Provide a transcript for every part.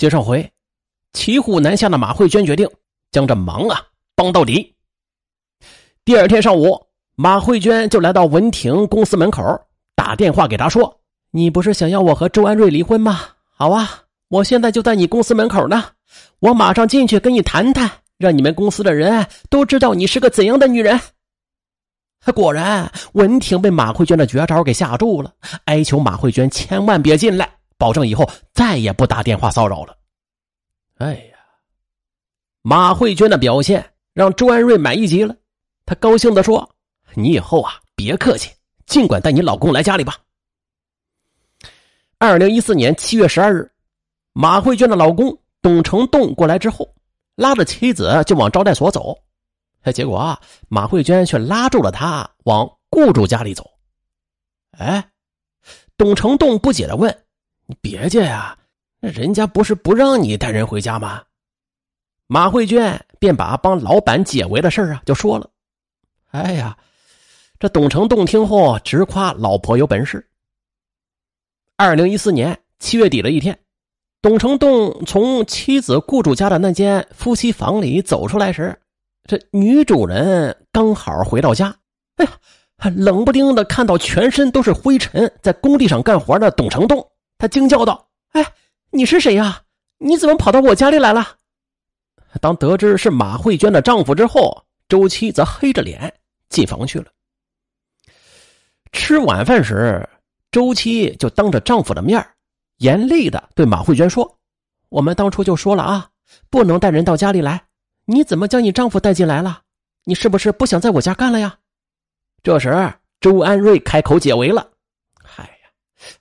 接上回，骑虎难下的马慧娟决定将这忙啊帮到底。第二天上午，马慧娟就来到文婷公司门口，打电话给他说：“你不是想要我和周安瑞离婚吗？好啊，我现在就在你公司门口呢，我马上进去跟你谈谈，让你们公司的人都知道你是个怎样的女人。”果然，文婷被马慧娟的绝招给吓住了，哀求马慧娟千万别进来。保证以后再也不打电话骚扰了。哎呀，马慧娟的表现让周安瑞满意极了，他高兴的说：“你以后啊，别客气，尽管带你老公来家里吧。”二零一四年七月十二日，马慧娟的老公董成栋过来之后，拉着妻子就往招待所走，哎，结果啊，马慧娟却拉住了他，往雇主家里走。哎，董成栋不解的问。别介呀，那人家不是不让你带人回家吗？马慧娟便把帮老板解围的事啊就说了。哎呀，这董成栋听后直夸老婆有本事。二零一四年七月底的一天，董成栋从妻子雇主家的那间夫妻房里走出来时，这女主人刚好回到家。哎呀，冷不丁的看到全身都是灰尘，在工地上干活的董成栋。他惊叫道：“哎，你是谁呀？你怎么跑到我家里来了？”当得知是马慧娟的丈夫之后，周七则黑着脸进房去了。吃晚饭时，周七就当着丈夫的面严厉的对马慧娟说：“我们当初就说了啊，不能带人到家里来，你怎么将你丈夫带进来了？你是不是不想在我家干了呀？”这时，周安瑞开口解围了。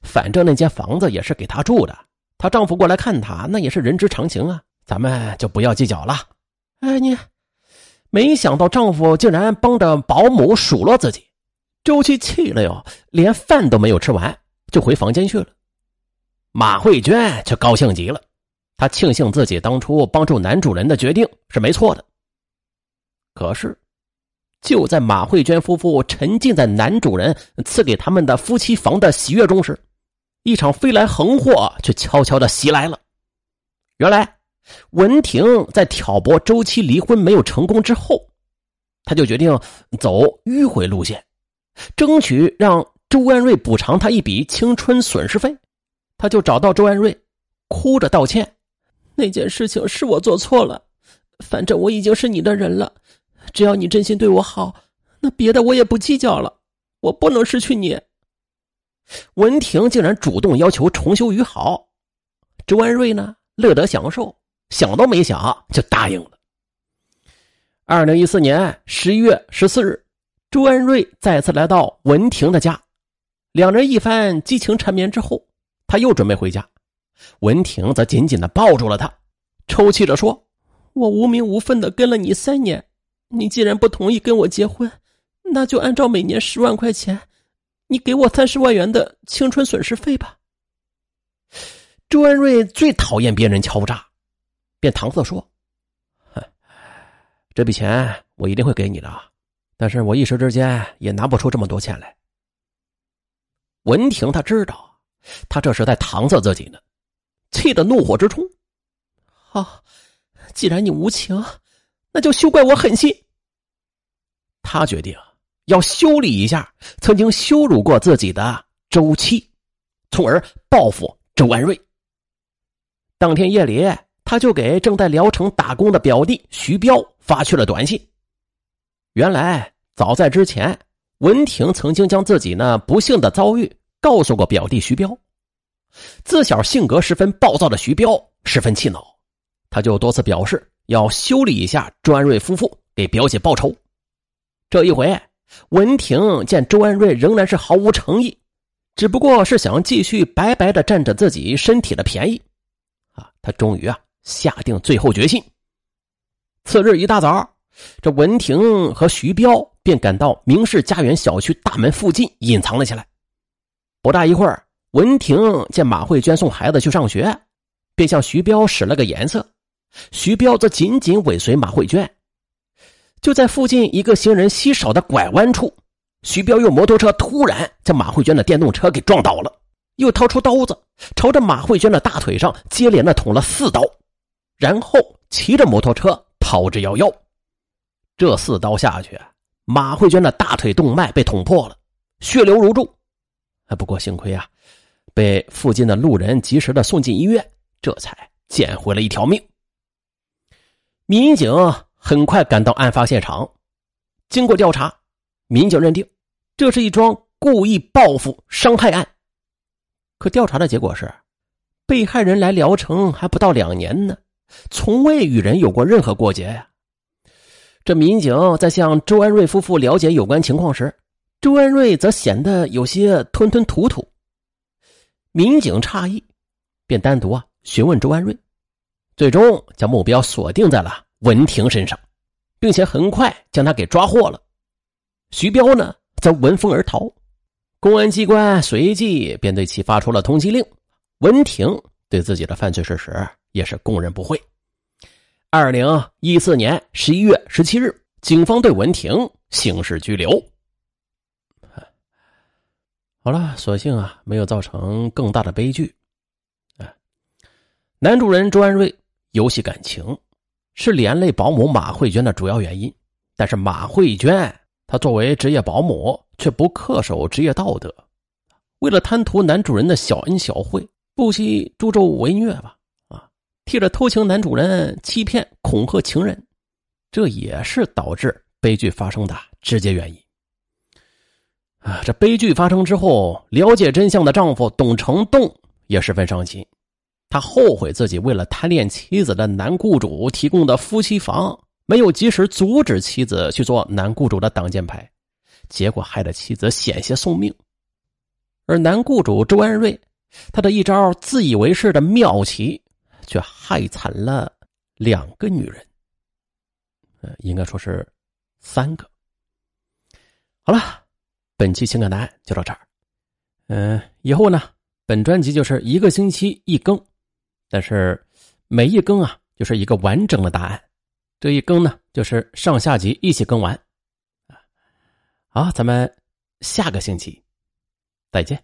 反正那间房子也是给她住的，她丈夫过来看她，那也是人之常情啊，咱们就不要计较了。哎，你没想到丈夫竟然帮着保姆数落自己，周七气了哟，连饭都没有吃完就回房间去了。马慧娟却高兴极了，她庆幸自己当初帮助男主人的决定是没错的。可是。就在马慧娟夫妇沉浸在男主人赐给他们的夫妻房的喜悦中时，一场飞来横祸却悄悄的袭来了。原来，文婷在挑拨周期离婚没有成功之后，他就决定走迂回路线，争取让周安瑞补偿他一笔青春损失费。他就找到周安瑞，哭着道歉：“那件事情是我做错了，反正我已经是你的人了。”只要你真心对我好，那别的我也不计较了。我不能失去你。文婷竟然主动要求重修于好，周安瑞呢乐得享受，想都没想就答应了。二零一四年十一月十四日，周安瑞再次来到文婷的家，两人一番激情缠绵之后，他又准备回家，文婷则紧紧的抱住了他，抽泣着说：“我无名无分的跟了你三年。”你既然不同意跟我结婚，那就按照每年十万块钱，你给我三十万元的青春损失费吧。周安瑞最讨厌别人敲诈，便搪塞说：“这笔钱我一定会给你的，但是我一时之间也拿不出这么多钱来。”文婷他知道，他这是在搪塞自己呢，气得怒火直冲。好，既然你无情。那就休怪我狠心。他决定要修理一下曾经羞辱过自己的周七，从而报复周安瑞。当天夜里，他就给正在聊城打工的表弟徐彪发去了短信。原来，早在之前，文婷曾经将自己那不幸的遭遇告诉过表弟徐彪。自小性格十分暴躁的徐彪十分气恼，他就多次表示。要修理一下周安瑞夫妇，给表姐报仇。这一回，文婷见周安瑞仍然是毫无诚意，只不过是想继续白白的占着自己身体的便宜，啊，他终于啊下定最后决心。次日一大早，这文婷和徐彪便赶到明氏家园小区大门附近隐藏了起来。不大一会儿，文婷见马慧娟送孩子去上学，便向徐彪使了个眼色。徐彪则紧紧尾随马慧娟，就在附近一个行人稀少的拐弯处，徐彪用摩托车突然将马慧娟的电动车给撞倒了，又掏出刀子，朝着马慧娟的大腿上接连的捅了四刀，然后骑着摩托车逃之夭夭。这四刀下去，马慧娟的大腿动脉被捅破了，血流如注。不过幸亏啊，被附近的路人及时的送进医院，这才捡回了一条命。民警很快赶到案发现场，经过调查，民警认定这是一桩故意报复伤害案。可调查的结果是，被害人来聊城还不到两年呢，从未与人有过任何过节呀。这民警在向周安瑞夫妇了解有关情况时，周安瑞则显得有些吞吞吐吐。民警诧异，便单独啊询问周安瑞，最终将目标锁定在了文婷身上，并且很快将他给抓获了。徐彪呢，则闻风而逃。公安机关随即便对其发出了通缉令。文婷对自己的犯罪事实也是供认不讳。二零一四年十一月十七日，警方对文婷刑事拘留。好了，所幸啊，没有造成更大的悲剧。啊，男主人周安瑞游戏感情，是连累保姆马慧娟的主要原因。但是马慧娟她作为职业保姆。却不恪守职业道德，为了贪图男主人的小恩小惠，不惜助纣为虐吧？啊，替着偷情男主人欺骗恐吓情人，这也是导致悲剧发生的直接原因。啊，这悲剧发生之后，了解真相的丈夫董成栋也十分伤心，他后悔自己为了贪恋妻子的男雇主提供的夫妻房，没有及时阻止妻子去做男雇主的挡箭牌。结果害得妻子险些送命，而男雇主周安瑞，他的一招自以为是的妙棋，却害惨了两个女人。应该说是三个。好了，本期情感答案就到这儿。嗯，以后呢，本专辑就是一个星期一更，但是每一更啊，就是一个完整的答案。这一更呢，就是上下集一起更完。好，咱们下个星期再见。